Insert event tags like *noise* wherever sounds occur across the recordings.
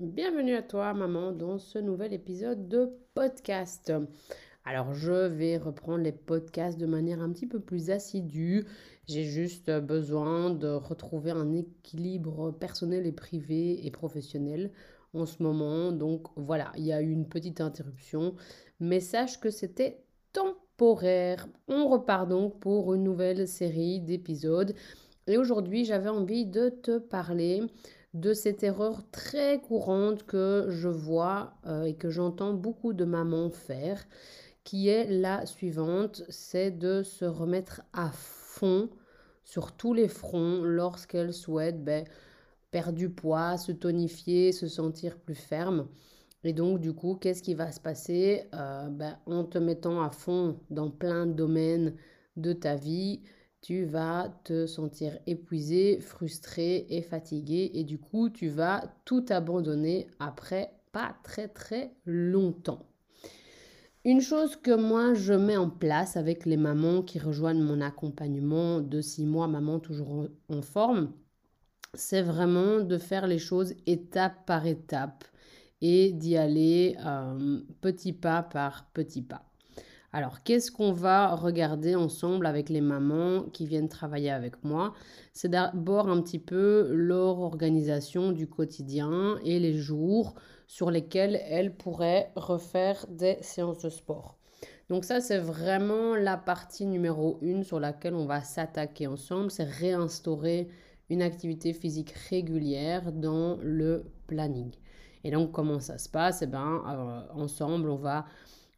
Bienvenue à toi, maman, dans ce nouvel épisode de podcast. Alors, je vais reprendre les podcasts de manière un petit peu plus assidue. J'ai juste besoin de retrouver un équilibre personnel et privé et professionnel en ce moment. Donc, voilà, il y a eu une petite interruption. Mais sache que c'était temporaire. On repart donc pour une nouvelle série d'épisodes. Et aujourd'hui, j'avais envie de te parler de cette erreur très courante que je vois euh, et que j'entends beaucoup de mamans faire, qui est la suivante, c'est de se remettre à fond sur tous les fronts lorsqu'elles souhaitent ben, perdre du poids, se tonifier, se sentir plus ferme. Et donc, du coup, qu'est-ce qui va se passer euh, ben, En te mettant à fond dans plein de domaines de ta vie, tu vas te sentir épuisé, frustré et fatigué et du coup tu vas tout abandonner après pas très très longtemps. Une chose que moi je mets en place avec les mamans qui rejoignent mon accompagnement de 6 mois, maman toujours en forme, c'est vraiment de faire les choses étape par étape et d'y aller euh, petit pas par petit pas. Alors, qu'est-ce qu'on va regarder ensemble avec les mamans qui viennent travailler avec moi? C'est d'abord un petit peu leur organisation du quotidien et les jours sur lesquels elles pourraient refaire des séances de sport. Donc ça, c'est vraiment la partie numéro une sur laquelle on va s'attaquer ensemble, c'est réinstaurer une activité physique régulière dans le planning. Et donc, comment ça se passe? Eh bien, euh, ensemble, on va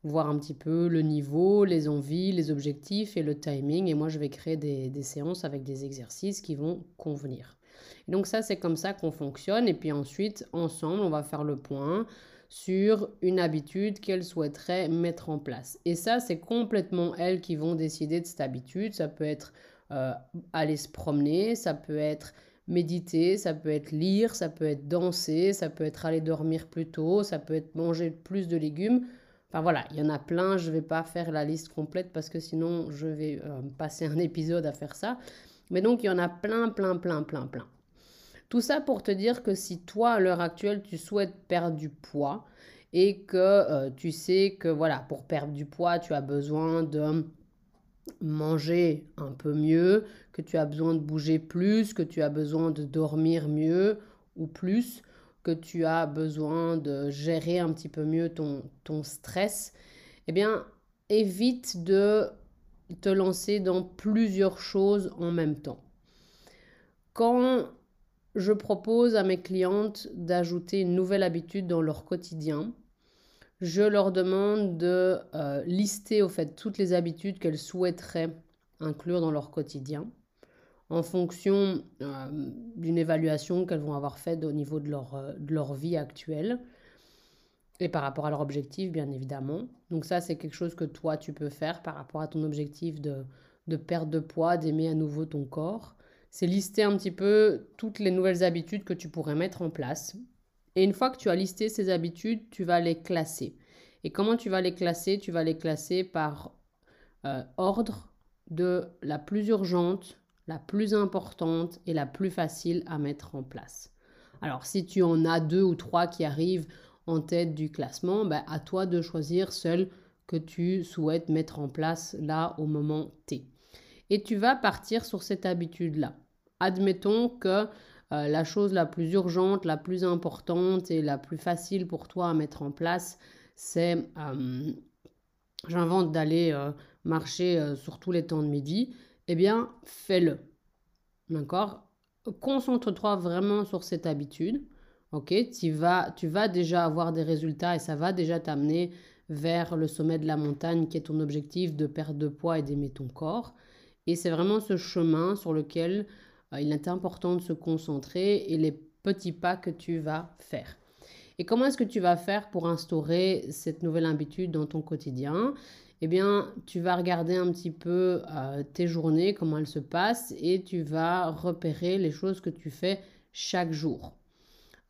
voir un petit peu le niveau, les envies, les objectifs et le timing. Et moi, je vais créer des, séances avec des exercices qui vont convenir. donc ça, c'est comme ça qu'on fonctionne. Et puis ensuite, ensemble, on va faire le point sur une habitude qu'elles souhaiteraient mettre en place. Et ça, c'est complètement elles qui vont décider de cette habitude. Ça peut être euh, aller se promener, ça peut être méditer, ça peut être lire, ça peut être danser, ça peut être aller dormir plus tôt, ça peut être manger plus de légumes. Enfin voilà, il y en a plein, je ne vais pas faire la liste complète parce que sinon je vais euh, passer un *laughs* épisode à faire ça. Mais donc il y en a plein, plein, plein, plein, plein. Tout ça pour te dire que si toi, à l'heure actuelle, tu souhaites perdre du poids et que euh, tu sais que voilà, pour perdre du poids, tu as besoin de manger un peu mieux, que tu as besoin de bouger plus, que tu as besoin de dormir mieux ou plus, que tu as besoin de gérer un petit peu mieux ton, stress, eh bien, évite de te lancer dans plusieurs choses en même temps. Quand je propose à mes clientes d'ajouter une nouvelle habitude dans leur quotidien, je leur demande de euh, lister au fait toutes les habitudes qu'elles souhaiteraient inclure dans leur quotidien en fonction euh, d'une évaluation qu'elles vont avoir faite au niveau de leur, euh, de leur vie actuelle et par rapport à leur objectif, bien évidemment. Donc ça, c'est quelque chose que toi, tu peux faire par rapport à ton objectif de, de perte de poids, d'aimer à nouveau ton corps. C'est lister un petit peu toutes les nouvelles habitudes que tu pourrais mettre en place. Et une fois que tu as listé ces habitudes, tu vas les classer. Et comment tu vas les classer? Tu vas les classer par euh, ordre de la plus urgente la plus importante et la plus facile à mettre en place. Alors si tu en as deux ou trois qui arrivent en tête du classement, ben, à toi de choisir celle que tu souhaites mettre en place là au moment T. Et tu vas partir sur cette habitude-là. Admettons que euh, la chose la plus urgente, la plus importante et la plus facile pour toi à mettre en place, c'est, euh, j'invente d'aller euh, marcher sur tous les temps de midi eh bien, fais-le. D'accord? Concentre-toi vraiment sur cette habitude. Ok? Tu vas, tu vas déjà avoir des résultats et ça va déjà t'amener vers le sommet de la montagne qui est ton objectif de perdre de poids et d'aimer ton corps. Et c'est vraiment ce chemin sur lequel euh, il est important de se concentrer et les petits pas que tu vas faire. Et comment est-ce que tu vas faire pour instaurer cette nouvelle habitude dans ton quotidien? Eh bien, tu vas regarder un petit peu euh, tes journées, comment elles se passent, et tu vas repérer les choses que tu fais chaque jour.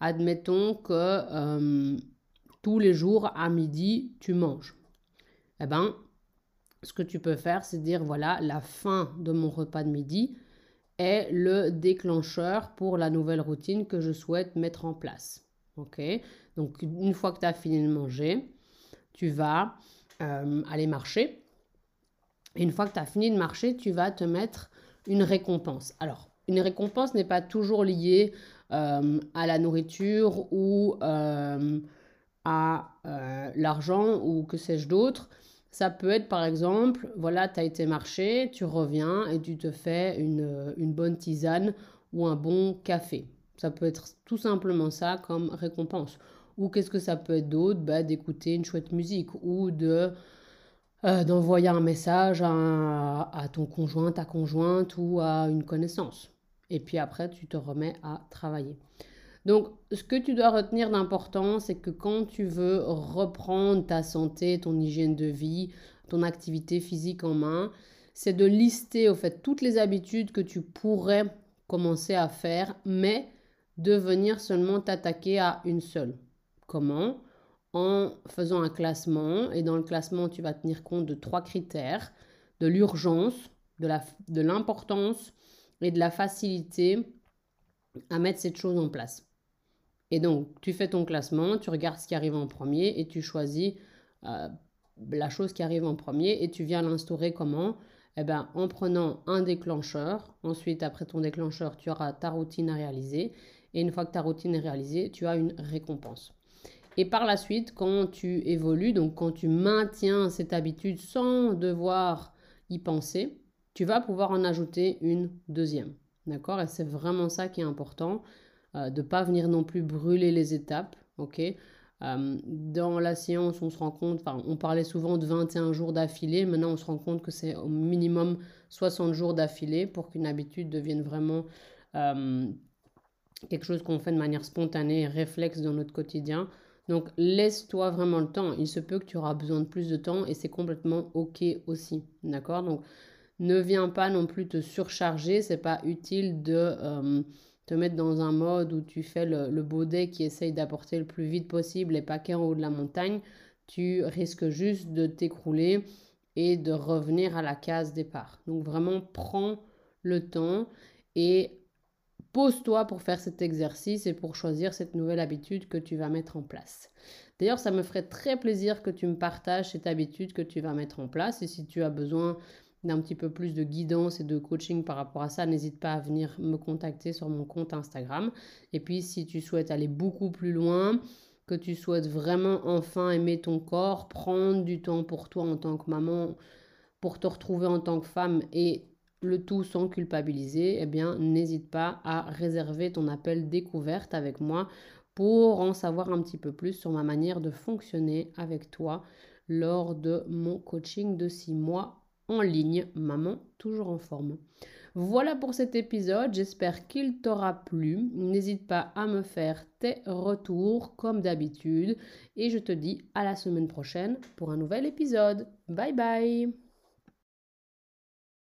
Admettons que euh, tous les jours à midi, tu manges. Eh bien, ce que tu peux faire, c'est dire, voilà, la fin de mon repas de midi est le déclencheur pour la nouvelle routine que je souhaite mettre en place. Ok? Donc, une fois que tu as fini de manger, tu vas euh, aller marcher. Une fois que tu as fini de marcher, tu vas te mettre une récompense. Alors, une récompense n'est pas toujours liée euh, à la nourriture ou euh, à l'argent ou que sais-je d'autre. Ça peut être par exemple, voilà, tu as été marcher, tu reviens et tu te fais une bonne tisane ou un bon café. Ça peut être tout simplement ça comme récompense. Ou qu'est-ce que ça peut être d'autre? Bah, D'écouter une chouette musique ou de euh, d'envoyer un message à, ton conjoint, ta conjointe ou à une connaissance. Et puis après, tu te remets à travailler. Donc, ce que tu dois retenir d'important, c'est que quand tu veux reprendre ta santé, ton hygiène de vie, ton activité physique en main, c'est de lister au fait toutes les habitudes que tu pourrais commencer à faire, mais de venir seulement t'attaquer à une seule. Comment En faisant un classement, et dans le classement, tu vas tenir compte de trois critères, de l'urgence, de l'importance et de la facilité à mettre cette chose en place. Et donc, tu fais ton classement, tu regardes ce qui arrive en premier et tu choisis euh, la chose qui arrive en premier et tu viens l'instaurer comment? Eh ben, En prenant un déclencheur. Ensuite, après ton déclencheur, tu auras ta routine à réaliser. Et une fois que ta routine est réalisée, tu as une récompense. Et par la suite, quand tu évolues, donc quand tu maintiens cette habitude sans devoir y penser, tu vas pouvoir en ajouter une deuxième. D'accord? Et c'est vraiment ça qui est important, euh, de ne pas venir non plus brûler les étapes. Ok? Euh, dans la science, on se rend compte, on parlait souvent de 21 jours d'affilée. Maintenant, on se rend compte que c'est au minimum 60 jours d'affilée pour qu'une habitude devienne vraiment euh, quelque chose qu'on fait de manière spontanée et réflexe dans notre quotidien. Donc, laisse-toi vraiment le temps. Il se peut que tu auras besoin de plus de temps et c'est complètement OK aussi. D'accord? Donc, ne viens pas non plus te surcharger. C'est pas utile de. Euh, te mettre dans un mode où tu fais le, baudet qui essaye d'apporter le plus vite possible les paquets en haut de la montagne, tu risques juste de t'écrouler et de revenir à la case départ. Donc vraiment, prends le temps et pose-toi pour faire cet exercice et pour choisir cette nouvelle habitude que tu vas mettre en place. D'ailleurs, ça me ferait très plaisir que tu me partages cette habitude que tu vas mettre en place et si tu as besoin d'un petit peu plus de guidance et de coaching par rapport à ça, n'hésite pas à venir me contacter sur mon compte Instagram. Et puis si tu souhaites aller beaucoup plus loin, que tu souhaites vraiment enfin aimer ton corps, prendre du temps pour toi en tant que maman, pour te retrouver en tant que femme et le tout sans culpabiliser, eh bien n'hésite pas à réserver ton appel découverte avec moi pour en savoir un petit peu plus sur ma manière de fonctionner avec toi lors de mon coaching de six mois en ligne, maman toujours en forme. Voilà pour cet épisode, j'espère qu'il t'aura plu. N'hésite pas à me faire tes retours comme d'habitude et je te dis à la semaine prochaine pour un nouvel épisode. Bye bye